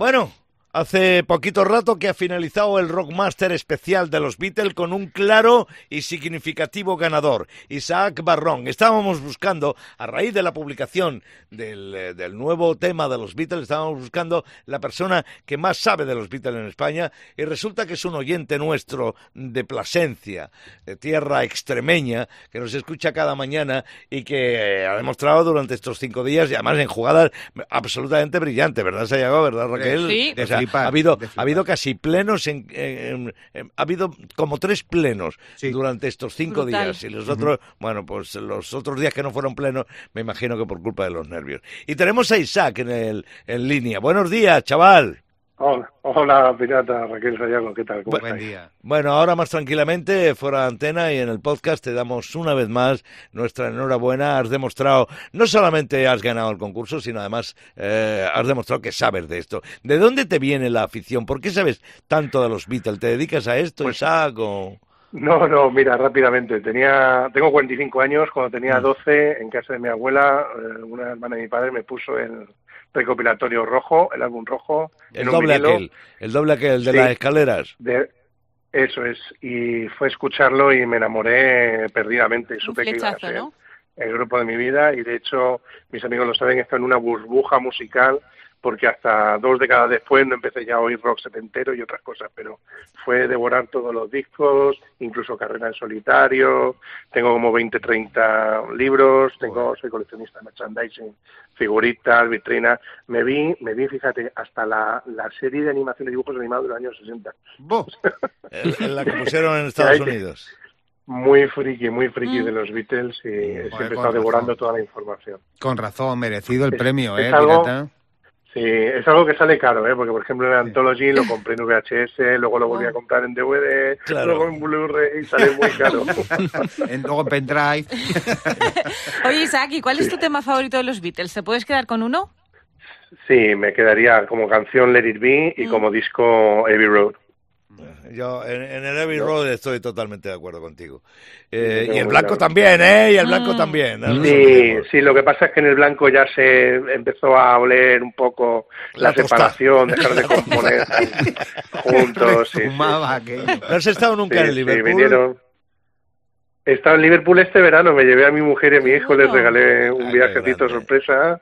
Bueno, Hace poquito rato que ha finalizado el Rockmaster especial de los Beatles con un claro y significativo ganador, Isaac Barrón. Estábamos buscando, a raíz de la publicación del, eh, del, nuevo tema de los Beatles, estábamos buscando la persona que más sabe de los Beatles en España y resulta que es un oyente nuestro de Plasencia, de tierra extremeña, que nos escucha cada mañana y que ha demostrado durante estos cinco días y además en jugadas absolutamente brillantes, ¿verdad, Sayago? ¿Verdad, Raquel? Sí. O sea, ha habido ha habido casi plenos en, en, en, ha habido como tres plenos sí. durante estos cinco Brutal. días y los otros uh -huh. bueno pues los otros días que no fueron plenos me imagino que por culpa de los nervios y tenemos a Isaac en el en línea buenos días chaval Hola, hola pirata Raquel Sayago, ¿qué tal? ¿Cómo Buen día. Bueno, ahora más tranquilamente, fuera de antena y en el podcast te damos una vez más nuestra enhorabuena. Has demostrado, no solamente has ganado el concurso, sino además eh, has demostrado que sabes de esto. ¿De dónde te viene la afición? ¿Por qué sabes tanto de los Beatles? ¿Te dedicas a esto, pues, Isaac? O... No, no, mira, rápidamente. Tenía, tengo 45 años, cuando tenía 12, en casa de mi abuela, eh, una hermana de mi padre me puso el recopilatorio rojo, el álbum rojo. El doble aquel, el doble aquel de sí, las escaleras. De, eso es, y fue escucharlo y me enamoré perdidamente. Un Supe que iba a ser ¿no? el grupo de mi vida y de hecho, mis amigos lo saben, está en una burbuja musical porque hasta dos décadas después no empecé ya a oír rock setentero y otras cosas, pero fue devorar todos los discos, incluso carrera en solitario, tengo como 20, 30 libros, tengo, soy coleccionista de merchandising, figuritas, vitrinas, me vi, me vi, fíjate, hasta la, la serie de animación de dibujos animados de los años 60. ¡Bo! en la que pusieron en Estados Unidos. Muy friki, muy friki Mm. de los Beatles y siempre estado devorando razón. toda la información. Con razón, merecido el Es- premio, es ¿eh, algo- pirata? Sí, es algo que sale caro, ¿eh? porque por ejemplo en Anthology lo compré en VHS, luego lo volví a comprar en DVD, Claro. luego en Blu-ray y sale muy caro. En, luego en pendrive. Oye, Isaac, ¿y cuál es tu tema favorito de los Beatles? ¿Te puedes quedar con uno? sí, me quedaría como canción Let It Be y Mm. como disco Abbey Road. Yo en, en el Abbey Road estoy totalmente de acuerdo contigo. Eh, y el blanco claro. también, ¿eh? Y el blanco Mm. también. ¿no? Sí, sí, lo que pasa es que en el blanco ya se empezó a oler un poco La separación, dejar de componer juntos. sí, sí. ¿No has estado nunca Sí, en sí, Liverpool? vinieron. He estado en Liverpool este verano, me llevé a mi mujer y a mi hijo, les regalé un qué viajecito sorpresa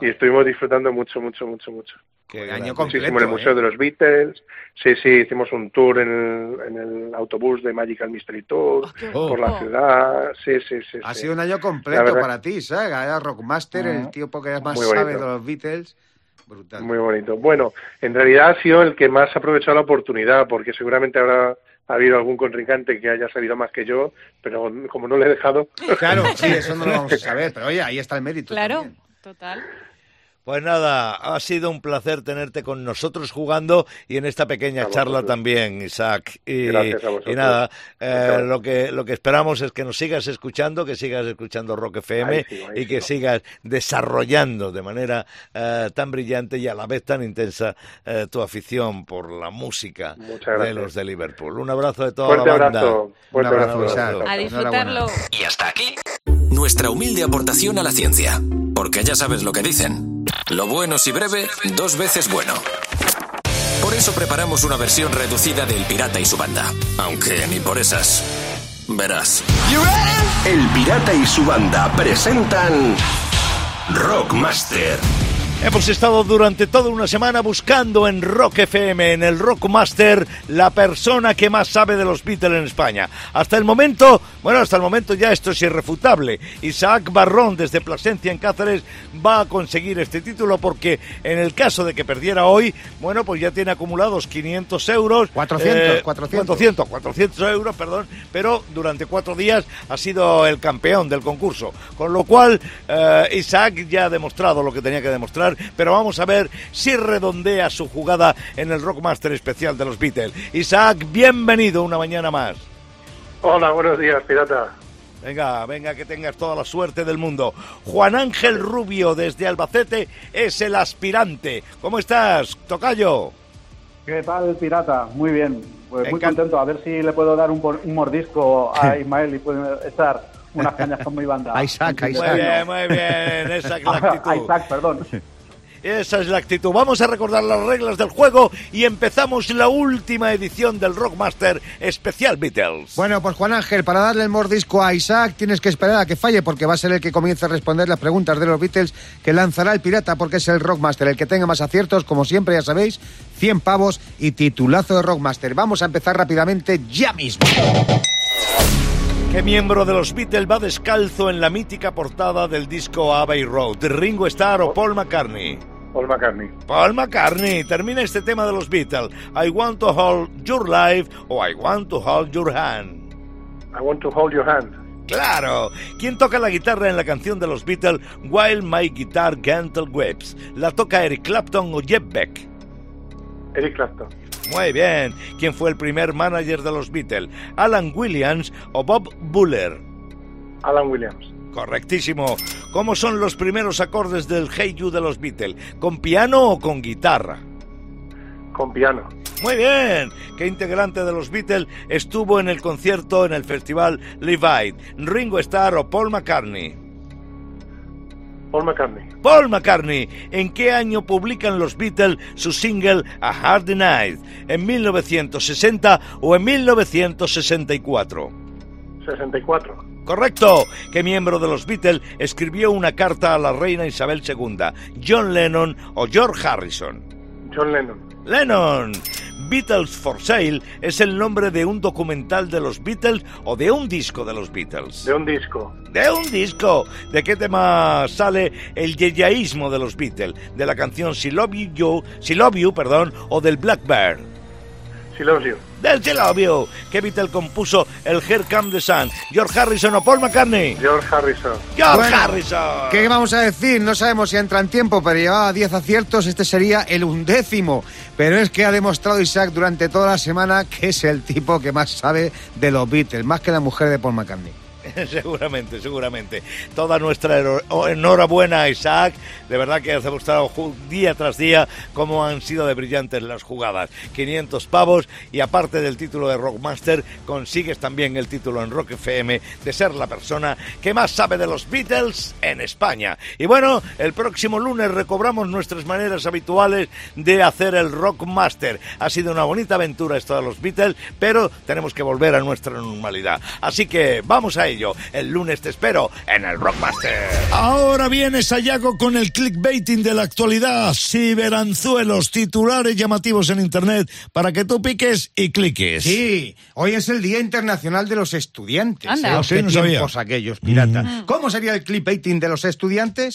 y estuvimos disfrutando mucho, mucho, mucho, mucho. Qué año grande. completo. Muchísimo en el Museo ¿eh? de los Beatles, sí, sí, hicimos un tour en el, en el autobús de Magical Mystery Tour Oh, qué por guapo. la ciudad, sí, sí, sí. Ha sí. sido un año completo verdad- para ti, ¿sabes? Era Rockmaster, el Mm. tío que más sabe de los Beatles. Brutal. Muy bonito. Bueno, en realidad ha sido el que más ha aprovechado la oportunidad, porque seguramente habrá ha habido algún contrincante que haya sabido más que yo, pero como no le he dejado, Claro, sí, eso no lo vamos a saber, pero oye, ahí está el mérito. Claro, también. Total. Pues nada, ha sido un placer tenerte con nosotros jugando y en esta pequeña charla también, Isaac. Y, Gracias a vosotros. y nada, eh, lo que lo que esperamos es que nos sigas escuchando, que sigas escuchando Rock FM Ahí sigo, ahí y que sigas desarrollando de manera eh, tan brillante y a la vez tan intensa eh, tu afición por la música de los de Liverpool. Un abrazo de toda fuerte la banda. abrazo, fuerte Un abrazo, abrazo. A disfrutarlo. Y hasta aquí nuestra humilde aportación a la ciencia. Porque ya sabes lo que dicen. Lo bueno si breve, dos veces bueno. Por eso preparamos una versión reducida del Pirata y su banda. Aunque ni por esas. Verás. El Pirata y su banda presentan Rockmaster. Hemos estado durante toda una semana buscando en Rock FM, en el Rockmaster, la persona que más sabe de los Beatles en España. Hasta el momento, bueno, hasta el momento ya esto es irrefutable. Isaac Barrón, desde Plasencia en Cáceres, va a conseguir este título porque en el caso de que perdiera hoy, bueno, pues ya tiene acumulados 500 euros. 400, 400. 400, 400 euros, perdón, pero durante cuatro días ha sido el campeón del concurso. Con lo cual, eh, Isaac ya ha demostrado lo que tenía que demostrar, pero vamos a ver si redondea su jugada en el Rockmaster especial de los Beatles. Isaac, bienvenido una mañana más. Hola, buenos días, pirata. Venga, venga, que tengas toda la suerte del mundo. Juan Ángel Rubio, desde Albacete, es el aspirante. ¿Cómo estás, Tocayo? ¿Qué tal, pirata? Muy bien. Pues muy contento. A ver si le puedo dar un, mordisco a Ismael y puede echar unas cañas con mi banda. A Isaac, a Muy Isaac. bien, muy bien, esa es la A actitud. Isaac, perdón. Esa es la actitud. Vamos a recordar las reglas del juego y empezamos la última edición del Rockmaster Especial Beatles. Bueno, pues Juan Ángel, para darle el mordisco a Isaac tienes que esperar a que falle porque va a ser el que comience a responder las preguntas de los Beatles que lanzará el pirata porque es el Rockmaster. El que tenga más aciertos, como siempre ya sabéis, 100 pavos y titulazo de Rockmaster. Vamos a empezar rápidamente ya mismo. ¿Qué miembro de los Beatles va descalzo en la mítica portada del disco Abbey Road? ¿Ringo Starr o Paul McCartney? Paul McCartney. Paul McCartney, termina este tema de los Beatles. I want to hold your life o I want to hold your hand. I want to hold your hand. ¡Claro! ¿Quién toca la guitarra en la canción de los Beatles While My Guitar Gentle Weeps? ¿La toca Eric Clapton o Jeff Beck? Eric Clapton. Muy bien. ¿Quién fue el primer manager de los Beatles? ¿Alan Williams o Bob Buller? Alan Williams. Correctísimo. ¿Cómo son los primeros acordes del Hey You de los Beatles? ¿Con piano o con guitarra? Con piano. Muy bien. ¿Qué integrante de los Beatles estuvo en el concierto en el festival Aid? ¿Ringo Starr o Paul McCartney? Paul McCartney. Paul McCartney, ¿en qué año publican los Beatles su single A Hard Night? ¿En 1960 o en 1964? 64. Correcto. ¿Qué miembro de los Beatles escribió una carta a la reina Isabel II? ¿John Lennon o George Harrison? John Lennon. Lennon. Beatles for Sale es el nombre de un documental de los Beatles o de un disco de los Beatles. De un disco. De un disco. ¿De qué tema sale el yeyaísmo de los Beatles? ¿De la canción Si Love You, Si Love You, perdón, o del Blackbird? Si Loves You. Del You. ¿Qué Beatle compuso el Here Come the Sun? ¿George Harrison o Paul McCartney? George Harrison. George Bueno, Harrison. ¿Qué vamos a decir? No sabemos si entra en tiempo, pero llevaba 10 aciertos. Este sería el undécimo. Pero es que ha demostrado Isaac durante toda la semana que es el tipo que más sabe de los Beatles, más que la mujer de Paul McCartney. seguramente, seguramente. Toda nuestra ero- o- enhorabuena a Isaac. De verdad que has demostrado día tras día cómo han sido de brillantes las jugadas. 500 pavos y aparte del título de Rockmaster, consigues también el título en Rock FM de ser la persona que más sabe de los Beatles en España. Y bueno, el próximo lunes recobramos nuestras maneras habituales de hacer el Rockmaster. Ha sido una bonita aventura esto de los Beatles, pero tenemos que volver a nuestra normalidad. Así que vamos a ello. El lunes te espero en el Rockmaster. Ahora viene Sayago con el clickbaiting de la actualidad. Ciberanzuelos, titulares llamativos en internet para que tú piques y cliques. Sí, hoy es el Día Internacional de los Estudiantes. Anda. ¿eh? Ah, sí, Qué no sabía. tiempos aquellos, pirata. ¿Cómo sería el clickbaiting de los estudiantes?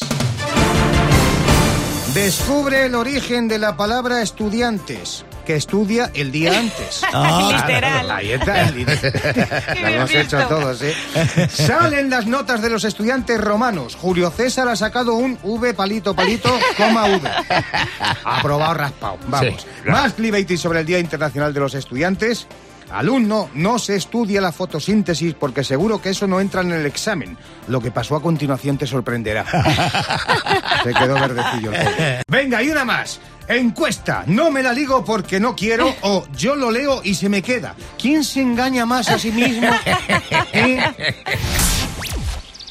Descubre el origen de la palabra estudiantes, que estudia el día antes. Literal. Ahí está. el- Lo hemos hecho visto. todos, ¿eh? Salen las notas de los estudiantes romanos. Julio César ha sacado un V palito palito, coma V. Aprobado raspado. Vamos. Más clickbaiting sobre el Día Internacional de los Estudiantes. Alumno, no se estudia la fotosíntesis porque seguro que eso no entra en el examen. Lo que pasó a continuación te sorprenderá. se quedó verdecillo. Venga, y una más. Encuesta, no me la ligo porque no quiero o yo lo leo y se me queda. ¿Quién se engaña más a sí mismo? ¿Eh?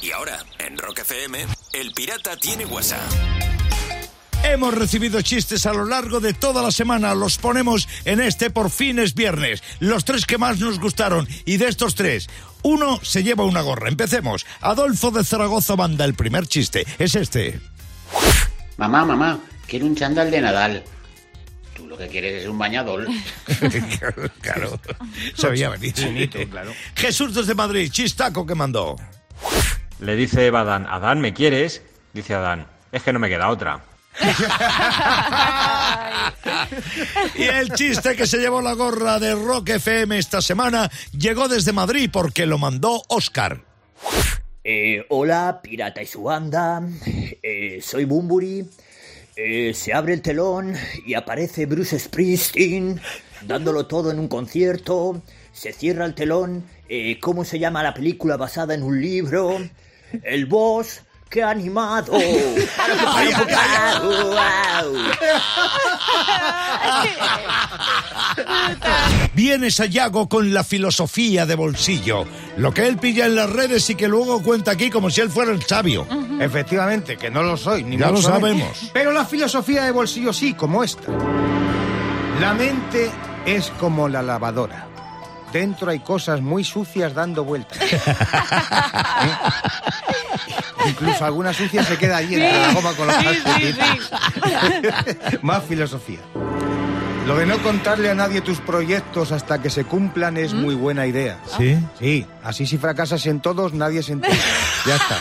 Y ahora, en Rock FM, El Pirata tiene WhatsApp. Hemos recibido chistes a lo largo de toda la semana. Los ponemos en este por fin es viernes. Los tres que más nos gustaron. Y de estos tres, uno se lleva una gorra. Empecemos. Adolfo de Zaragoza manda el primer chiste. Es este. Mamá, mamá, quiero un chándal de Nadal. Tú lo que quieres es un bañador. claro. Se veía venir. claro. Jesús desde Madrid. Chistaco que mandó. Le dice Eva a Adán, Adán, ¿me quieres? Dice Adán, es que no me queda otra. Y el chiste que se llevó la gorra de Rock FM esta semana llegó desde Madrid porque lo mandó Oscar. Eh, hola, Pirata y su banda. Eh, soy Bumburi. Eh, se abre el telón y aparece Bruce Springsteen dándolo todo en un concierto. Se cierra el telón. Eh, ¿Cómo se llama la película basada en un libro? El boss. ¡Qué animado! ¡Guau! Brutal. Viene Sayago con la filosofía de bolsillo. Lo que él pilla en las redes y que luego cuenta aquí como si él fuera el sabio. Efectivamente, que no lo soy, ni Ya lo menos. sabemos. Pero la filosofía de bolsillo sí, como esta. La mente es como la lavadora. Dentro hay cosas muy sucias dando vueltas. ¿Eh? Incluso alguna sucia se queda allí entre la goma con los Sí, sí. Más filosofía. Lo de no contarle a nadie tus proyectos hasta que se cumplan es muy buena idea. ¿Sí? Sí, así si fracasas en todos, nadie se entera. Ya está.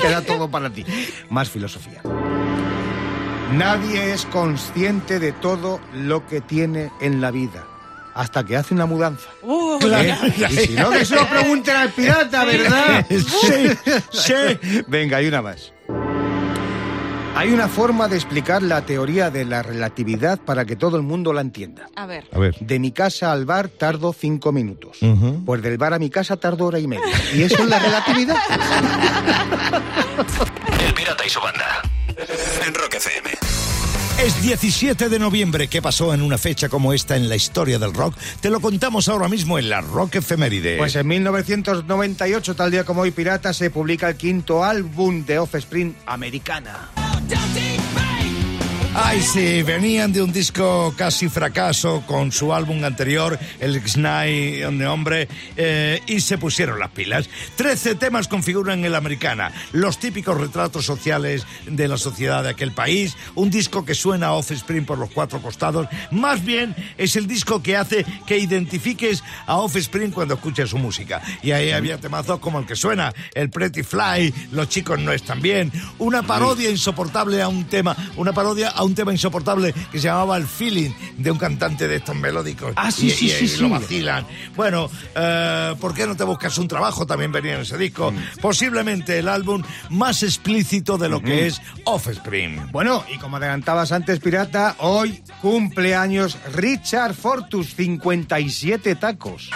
Queda todo para ti. Más filosofía. Nadie es consciente de todo lo que tiene en la vida. Hasta que hace una mudanza. Uh, ¿Eh? Y si no, que se lo pregunten al pirata, ¿verdad? Sí, sí. Venga, hay una más. Hay una forma de explicar la teoría de la relatividad para que todo el mundo la entienda. A ver. A ver. De mi casa al bar tardo cinco minutos. Pues del bar a mi casa tardo hora y media. ¿Y eso es la relatividad? El pirata y su banda. En Rock FM. Es 17 de noviembre. ¿Qué pasó en una fecha como esta en la historia del rock? Te lo contamos ahora mismo en la Rock Efeméride. Pues en 1998, tal día como hoy, Pirata, se publica el quinto álbum de Offspring, Americana. Ay, sí, venían de un disco casi fracaso con su álbum anterior, el on the Hombre, eh, y se pusieron las pilas. Trece temas configuran el Americana, los típicos retratos sociales de la sociedad de aquel país, un disco que suena a Offspring por los cuatro costados, más bien es el disco que hace que identifiques a Offspring cuando escuches su música. Y ahí había temazos como el que suena, el Pretty Fly, Los chicos no están bien, una parodia insoportable a un tema, una parodia a un tema insoportable que se llamaba El Feeling de un cantante de estos melódicos. Ah, sí, Y- sí, y- sí, y sí. lo vacilan. Bueno, eh, ¿por qué no te buscas un trabajo? También venía en ese disco. Mm. Posiblemente el álbum más explícito de lo que es Offspring. Bueno, y como adelantabas antes, Pirata, hoy cumple años Richard Fortus, 57 tacos.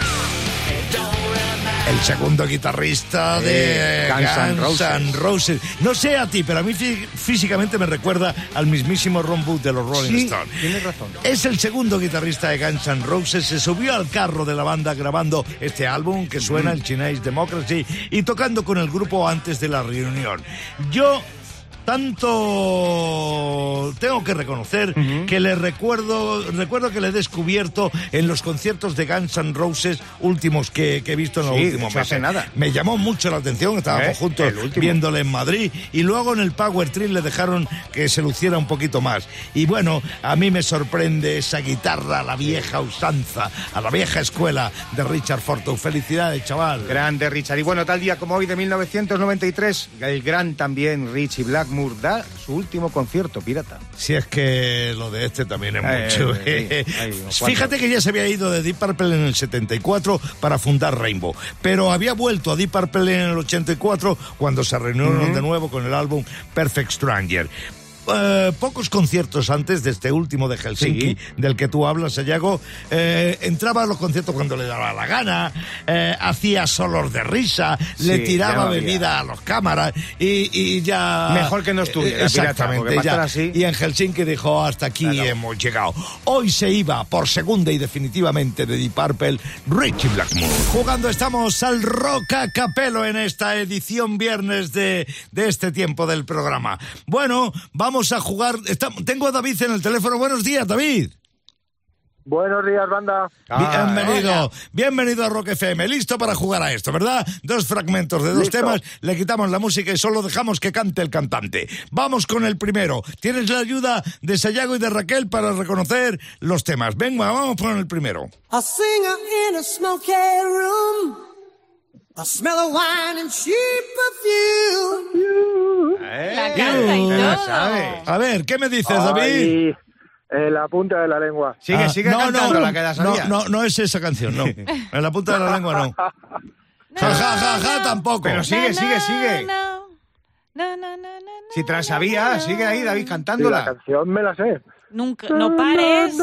El segundo guitarrista de Eh, Guns N' Roses. No sé a ti, pero a mí fí- físicamente me recuerda al mismísimo Ron Wood de los Rolling Sí, Stones. tienes razón. Es el segundo guitarrista de Guns N' Roses. Se subió al carro de la banda grabando este álbum que suena, el Chinese Democracy, y tocando con el grupo antes de la reunión. Yo tanto tengo que reconocer que le recuerdo recuerdo que le he descubierto en los conciertos de Guns N' Roses últimos que, que he visto en los Sí, últimos eso hace meses. nada. Me llamó mucho la atención, estábamos ¿Eh? juntos viéndole en Madrid y luego en el Power Trip le dejaron que se luciera un poquito más. Y bueno, a mí me sorprende esa guitarra la vieja usanza, a la vieja escuela de Richard Fortu. Felicidades, chaval. Grande Richard. Y bueno, tal día como hoy de 1993, el gran también Richie Blackmore da su último concierto, Pirata. Si es que lo de este también es Eh, mucho. eh, eh, Fíjate que ya se había ido de Deep Purple en el 74 para fundar Rainbow, pero había vuelto a Deep Purple en el 84 cuando se reunieron de nuevo con el álbum Perfect Stranger. Eh, pocos conciertos antes de este último de Helsinki, Sí. del que tú hablas, Sayago, eh, entraba a los conciertos cuando le daba la gana, eh, hacía solos de risa, le Sí, tiraba no había. bebida a los cámaras y, y ya... Mejor que no estuviera, Eh, pirata, Exactamente, para ya. así- Y en Helsinki dijo, hasta aquí Claro. hemos llegado. Hoy se iba por segunda y definitivamente de Deep Purple, Richie Blackmore. Jugando estamos al Roca Capelo en esta edición viernes de, de este tiempo del programa. Bueno, vamos a jugar. Está- tengo a David en el teléfono. Buenos días, David. Buenos días, banda. Ah, Bienvenido, bienvenido a Rock FM. Listo para jugar a esto, ¿verdad? Dos fragmentos de dos Listo. temas, le quitamos la música y solo dejamos que cante el cantante. Vamos con el primero. Tienes la ayuda de Sayago y de Raquel para reconocer los temas. Venga, vamos con el primero. A singer in a smell of wine and cheap perfume. La canta y todo. A ver, ¿qué me dices, David? Ay, eh, la punta de la lengua. Sigue, Ah, sigue cantando la que la no, no, no es esa canción, no. En la punta de la lengua no. Ja, ja, ja, ja, tampoco. Pero sigue, sigue, sigue. No, no, no, no, no, no, Si te la sabías, sigue ahí, David, Sí, la cantándola. canción me la sé. Nunca, no pares.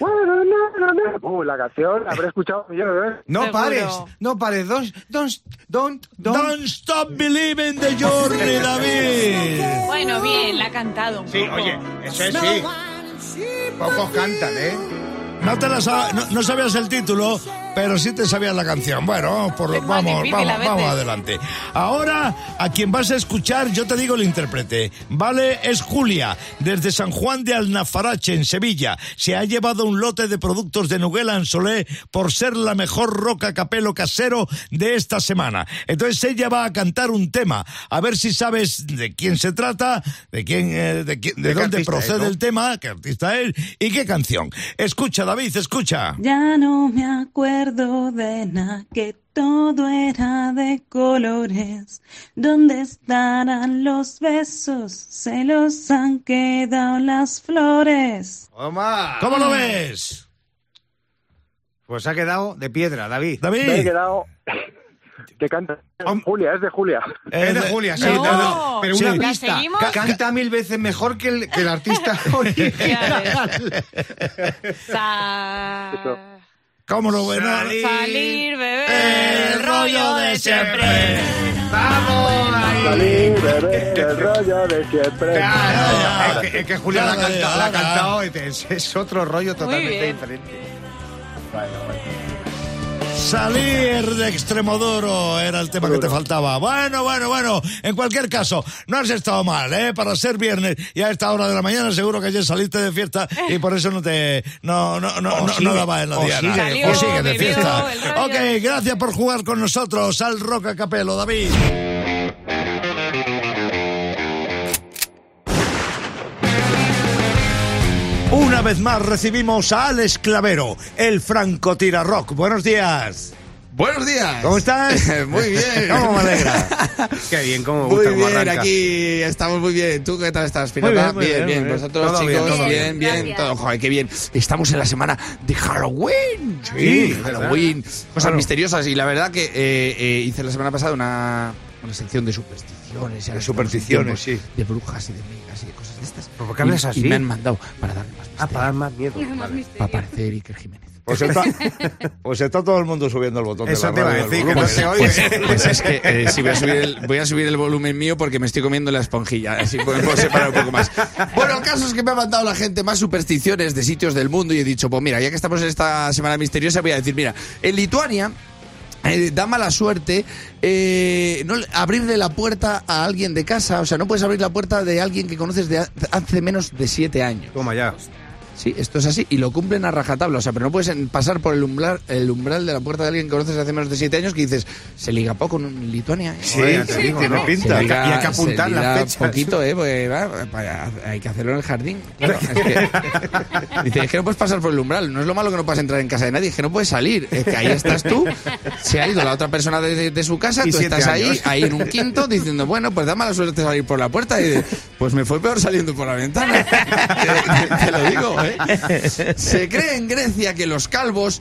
Uh, la canción la habré escuchado millones de veces. No Seguro. pares, no pares. Don't, don't, don't, don't. Don't stop believing the journey, David. Bueno, bien, la ha cantado un Sí, poco. oye, eso es sí. Pocos cantan, ¿eh? No, te la no, no sabías el título, pero sí te sabías la canción. Bueno, vamos, por, Es vamos, difícil vamos, vamos adelante. Ahora, a quien vas a escuchar, yo te digo el intérprete. Vale, es Julia, desde San Juan de Alnafarache, en Sevilla. Se ha llevado un lote de productos de Nuguela en Solé por ser la mejor roca capelo casero de esta semana. Entonces ella va a cantar un tema. A ver si sabes de quién se trata, de quién, eh, de, quién- de ¿De qué dónde es, procede no? el tema, qué artista es y qué canción. Escucha, David, escucha. Ya no me acuerdo de nada, que todo era de colores. ¿Dónde estarán los besos? Se los han quedado las flores. Toma. ¿Cómo lo ves? Pues ha quedado de piedra, David. Me he David. quedado... Que canta Julia, es de Julia. Es de Julia, sí. No. no, no, Pero una Sí. ¿La pista. Canta mil veces mejor que el, que el artista original. ¿Cómo lo ves? No, Salir. Salir, beber, El rollo de siempre. ¡Vamos ahí! Salir, beber, el rollo de siempre. Claro, es que, es que Julia la ha cantado, la cantado, es, es otro rollo totalmente diferente. Salir de Extremoduro era el tema que te faltaba. Bueno, bueno, bueno. En cualquier caso, no has estado mal, ¿eh? Para ser viernes y a esta hora de la mañana seguro que ayer saliste de fiesta y por eso no te... No, no, no, O no, sigue, no daba en la diana. sigue O sigue de fiesta. Ok, gracias por jugar con nosotros al Roca Capelo, David. Una vez más recibimos a Alex Clavero, el francotira rock. Buenos días. Buenos días. ¿Cómo estás? muy bien. ¿Cómo me alegra? Qué bien, cómo me Muy gusta cómo bien, arranca. aquí estamos muy bien. ¿Tú qué tal estás, Pirata? Muy bien, muy bien, muy bien. Vosotros, Todo bien, chicos, todo bien, bien. bien, todo. Joder, qué bien. Estamos en la semana de Halloween. Sí, Halloween. Cosas Claro. misteriosas. Y la verdad que eh, eh, hice la semana pasada una, una sección de supersticiones. De supersticiones, tiempos De brujas y de migas y de cosas ¿Por qué hablas Y- así? Y me han mandado para darle más Ah, para dar más miedo. Vale. Para parecer Iker Jiménez. Pues está, pues está todo el mundo subiendo el botón de Eso la te iba a radio del decir, que volumen. no se oye. Pues, pues es que eh, si voy, a subir el, voy a subir el volumen mío porque me estoy comiendo la esponjilla. Así podemos separar un poco más. Bueno, el caso es que me ha mandado la gente más supersticiones de sitios del mundo y he dicho, pues mira, ya que estamos en esta semana misteriosa, voy a decir, mira, en Lituania. Eh, da mala suerte eh, no, abrirle la puerta a alguien de casa. O sea, no puedes abrir la puerta de alguien que conoces de ha- hace menos de siete años. Toma ya. Sí, esto es así y lo cumplen a rajatabla. O sea, pero no puedes pasar por el umbral, el umbral de la puerta de alguien que conoces hace menos de siete años que dices, se liga poco en Lituania. ¿eh?". Sí, te sí, digo, tiene ¿no? pinta. Liga- Y hay que apuntar liga fechas. poquito, ¿eh? Porque va, para- hay que hacerlo en el jardín. Claro, es que, dice, es que no puedes pasar por el umbral. No es lo malo que no puedas entrar en casa de nadie, es que no puedes salir. Es que ahí estás tú, se ha ido la otra persona de, de- de su casa, Y tú estás ahí, años. ahí en un quinto, diciendo, bueno, pues da mala suerte salir por la puerta. Y dice, pues me fue peor saliendo por la ventana. te, te lo digo, ¿eh? Se cree en Grecia que los calvos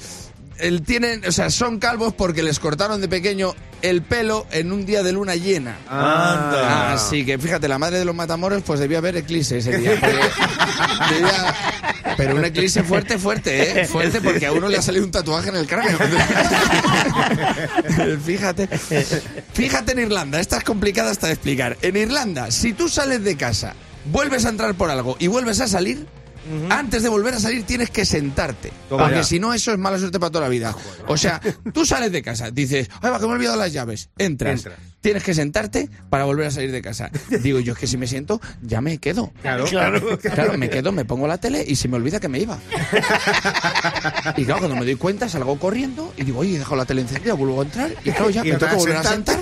el, tienen, o sea, son calvos porque les cortaron de pequeño el pelo en un día de luna llena. Anda. Así que fíjate, la madre de los matamoros pues debió haber eclipse ese día. porque debía- pero un eclipse fuerte, fuerte, ¿eh? Fuerte porque a uno le ha salido un tatuaje en el cráneo. fíjate. Fíjate en Irlanda, esta es complicada hasta de explicar. En Irlanda, si tú sales de casa, vuelves a entrar por algo y vuelves a salir, antes de volver a salir tienes que sentarte. Toma porque si no, eso es mala suerte para toda la vida. O sea, tú sales de casa, dices, ay, va, que me he olvidado las llaves. Entras. Entras. Tienes que sentarte para volver a salir de casa. Digo, yo es que si me siento, ya me quedo. Claro. Claro. Claro, me quedo, me pongo la tele y se me olvida que me iba. Y claro, cuando me doy cuenta, salgo corriendo y digo, oye, he dejado la tele encendida, vuelvo a entrar y claro, ya Y me tengo que entras volver a sentar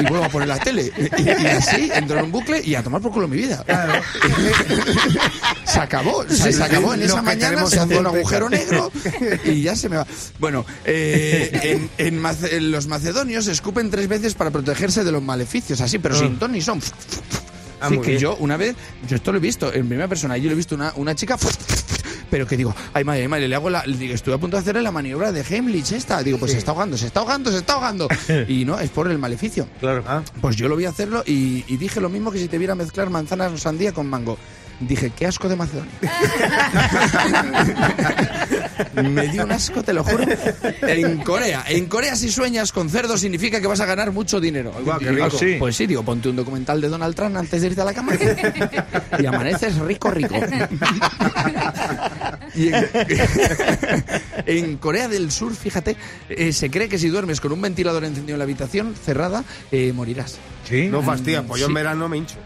y vuelvo a poner la tele. Y, y así entro en un bucle y a tomar por culo mi vida. se acabó, se acabó en Lo esa mañana, se hace un agujero negro y ya se me va. Bueno, eh, en, en los macedonios escupen tres veces para protegerse de los maleficios, así, pero sin ton ni son. Ah, Sí, que bien. yo una vez, yo esto lo he visto en primera persona, yo lo he visto una, una chica, pero que digo, ay madre, ay madre, le hago la, le digo, estuve a punto de hacerle la maniobra de Heimlich esta, digo, pues se está ahogando, se está ahogando, se está ahogando, y no, es por el maleficio. Claro. Ah, Pues yo lo voy a hacerlo y, y dije lo mismo que si te viera mezclar manzanas o sandía con mango. Dije, qué asco de Macedonia. Me dio un asco, te lo juro. En Corea, en Corea si sueñas con cerdo significa que vas a ganar mucho dinero. Guau, qué rico. sí. Pues sí, digo, ponte un documental de Donald Trump antes de irte a la cama y amaneces rico, rico. Y en, en Corea del Sur, fíjate, eh, se cree que si duermes con un ventilador encendido en la habitación cerrada, eh, morirás. Sí. No fastidia, pues yo en verano me hincho.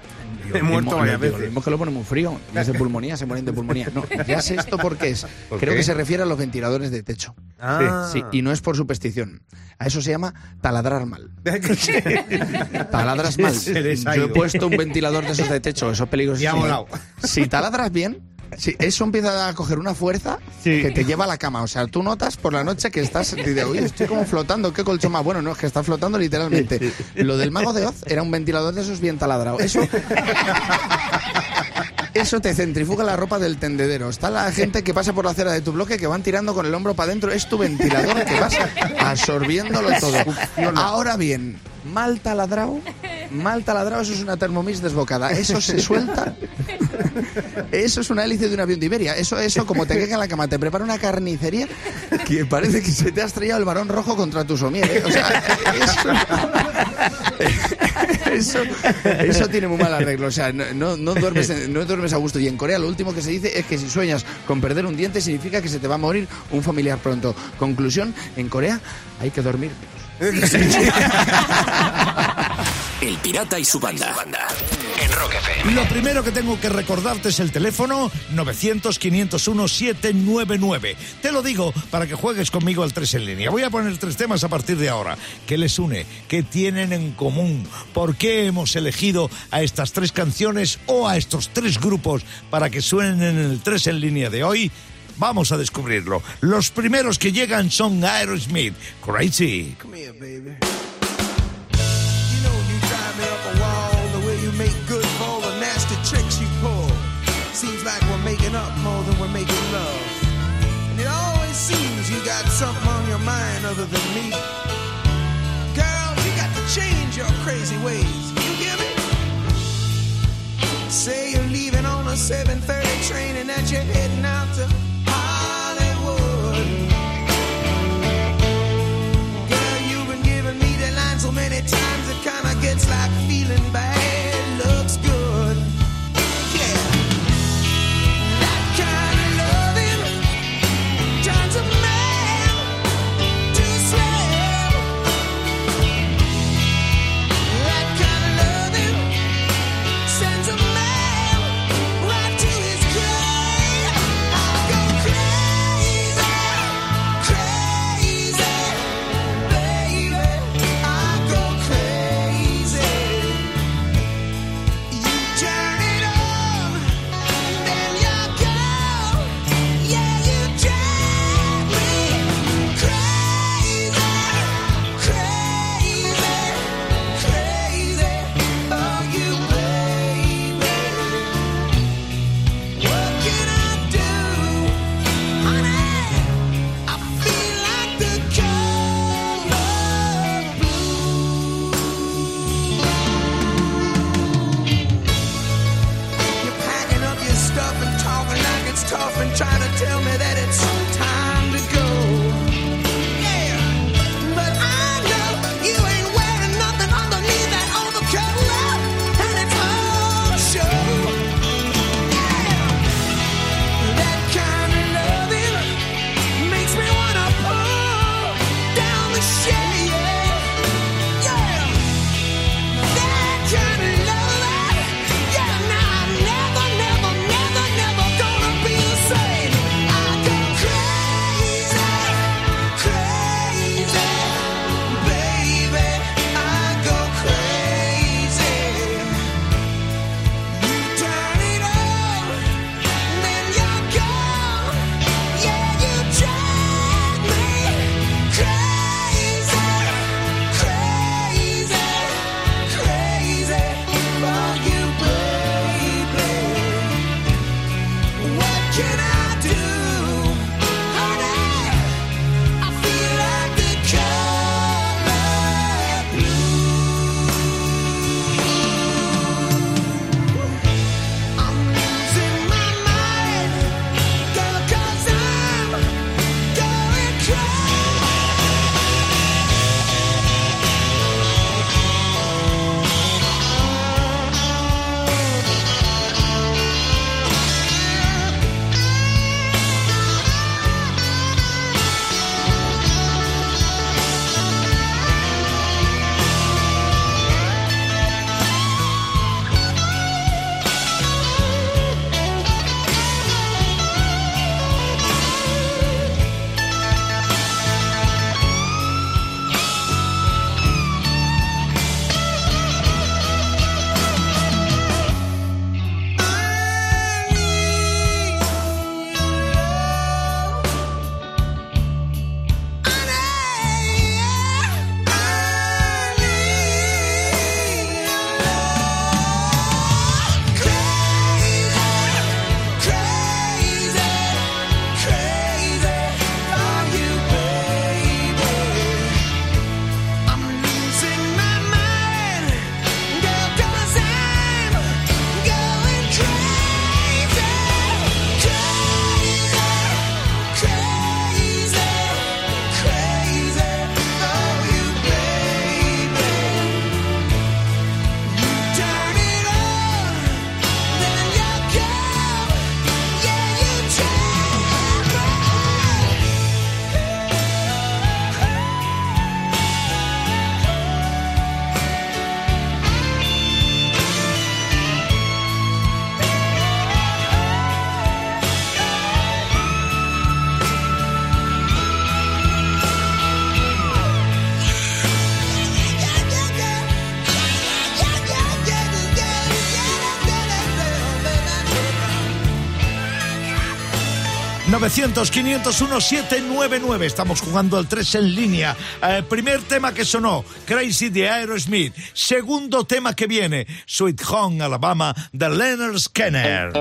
He muerto varias veces. Lo mismo que lo pone muy frío. Vez de pulmonía, se mueren de pulmonía. No, ya sé esto porque es. ¿Por Creo qué? que se refiere a los ventiladores de techo. Ah. Sí, y no es por superstición. A eso se llama taladrar mal. Taladras mal. Yo he puesto un ventilador de esos de techo, eso es peligroso. Y ha volado. Si taladras bien, si eso empieza a coger una fuerza Sí. que te lleva a la cama. O sea, tú notas por la noche que estás. Oye, estoy como flotando, qué colchón más bueno. No, es que estás flotando literalmente. Lo del mago de Oz era un ventilador de esos bien taladrado. Eso. Eso te centrifuga la ropa del tendedero. Está la gente que pasa por la acera de tu bloque que van tirando con el hombro para adentro. Es tu ventilador que vas absorbiéndolo todo. Ahora bien, mal taladrado, mal taladrado, eso es una Thermomix desbocada. Eso se suelta. Eso es una hélice de un avión de Iberia. Eso, eso, como te queda en la cama, te prepara una carnicería que parece que se te ha estrellado el varón rojo contra tu somier. ¿eh? O sea, eso, eso, eso tiene muy mal arreglo. O sea, no, no, duermes, no duermes a gusto. Y en Corea lo último que se dice es que si sueñas con perder un diente significa que se te va a morir un familiar pronto. Conclusión, en Corea hay que dormir. El Pirata y su banda. En Rock FM. Lo primero que tengo que recordarte es el teléfono 900-501-799. Te lo digo para que juegues conmigo al 3 en línea. Voy a poner tres temas a partir de ahora. ¿Qué les une? ¿Qué tienen en común? ¿Por qué hemos elegido a estas tres canciones o a estos tres grupos para que suenen en el 3 en línea de hoy? Vamos a descubrirlo. Los primeros que llegan son Aerosmith. Crazy. Come here, baby. Like up more than we're making love. And it always seems you got something on your mind other than me. Girl, you got to change your crazy ways. You hear me? Say you're leaving on a 7:30 train and that you're heading out to 900-501-799. Estamos jugando al 3 en línea. Eh, primer tema que sonó, Crazy de Aerosmith. Segundo tema que viene, Sweet Home Alabama de Leonard Skinner.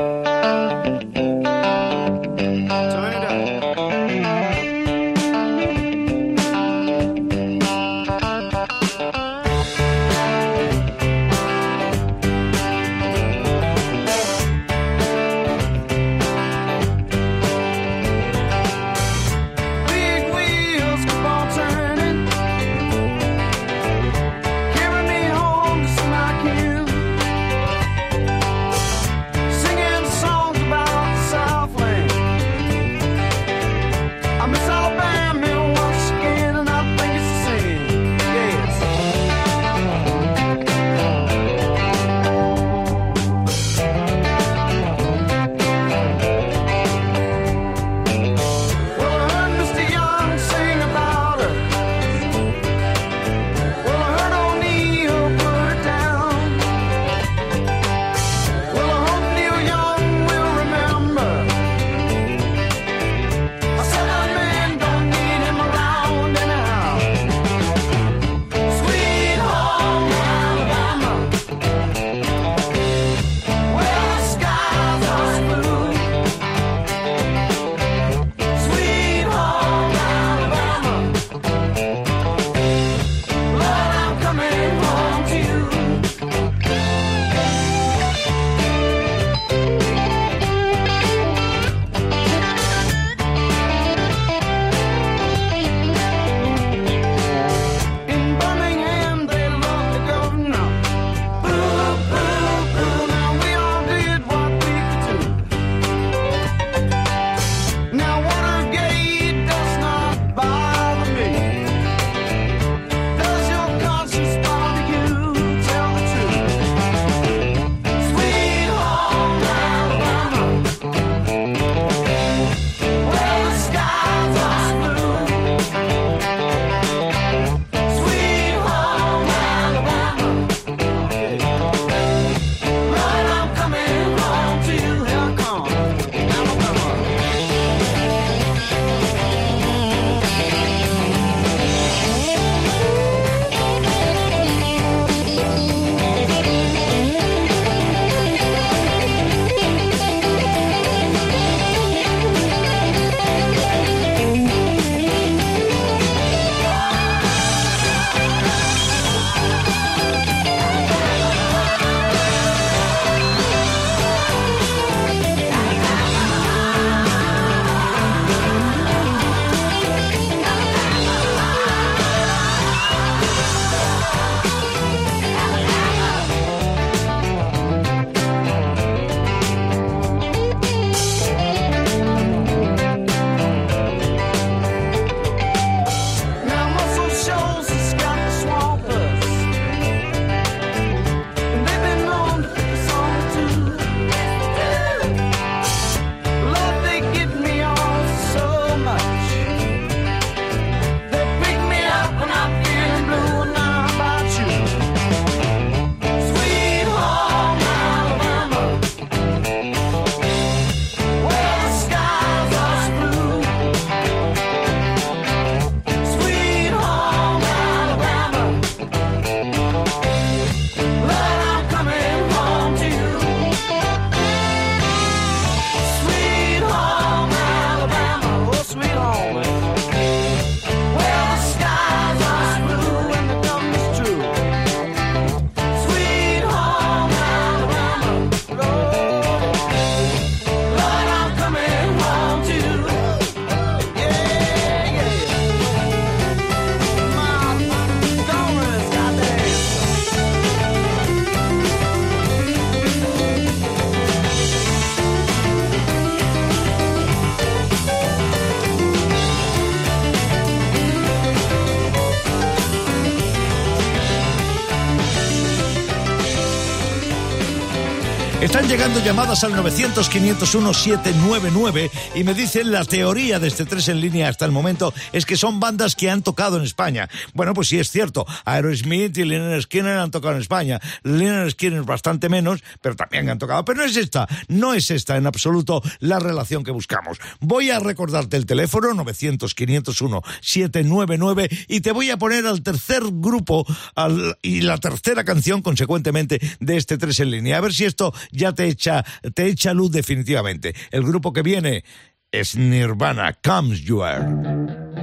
Llamadas al 900-501-799 y me dicen la teoría de este 3 en línea hasta el momento es que son bandas que han tocado en España. Bueno, pues sí es cierto. Aerosmith y Lynyrd Skinner han tocado en España. Lynyrd Skinner bastante menos, pero también han tocado. Pero no es esta, no es esta en absoluto la relación que buscamos. Voy a recordarte el teléfono 900-501-799 y te voy a poner al tercer grupo al- y la tercera canción consecuentemente de este 3 en línea. A ver si esto ya te echa, te echa luz definitivamente. El grupo que viene es Nirvana, Comes You Are.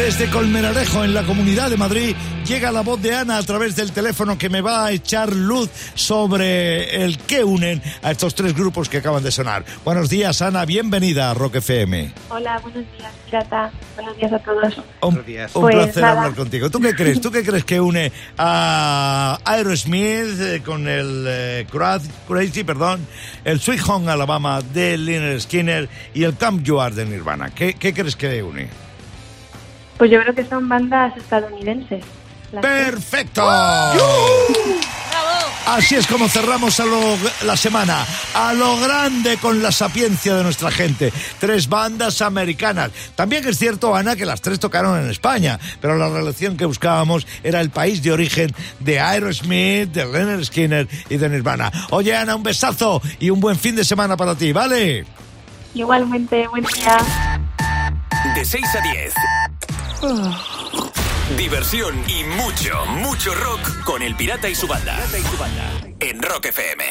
Desde Colmenarejo, en la Comunidad de Madrid, llega la voz de Ana a través del teléfono que me va a echar luz sobre el que unen a estos tres grupos que acaban de sonar. Buenos días, Ana, bienvenida a Rock FM. Hola, buenos días, Pirata. Buenos días a todos. Un, un Pues placer nada. hablar contigo. ¿Tú qué crees? ¿Tú qué crees que une a Aerosmith eh, con el eh, Cra- Crazy, perdón, el Sweet Home Alabama de Lynyrd Skinner y el Come You Are de Nirvana? ¿Qué, qué crees que une? Pues yo creo que son bandas estadounidenses. ¡Perfecto! Así es como cerramos a lo- la semana, a lo grande con la sapiencia de nuestra gente. Tres bandas americanas. También es cierto, Ana, que las tres tocaron en España, pero la relación que buscábamos era el país de origen de Aerosmith, de Leonard Skinner y de Nirvana. Oye, Ana, un besazo y un buen fin de semana para ti, ¿vale? Igualmente, buen día. De 6 a 10. Diversión y mucho, mucho rock con El Pirata y su banda. En Rock FM.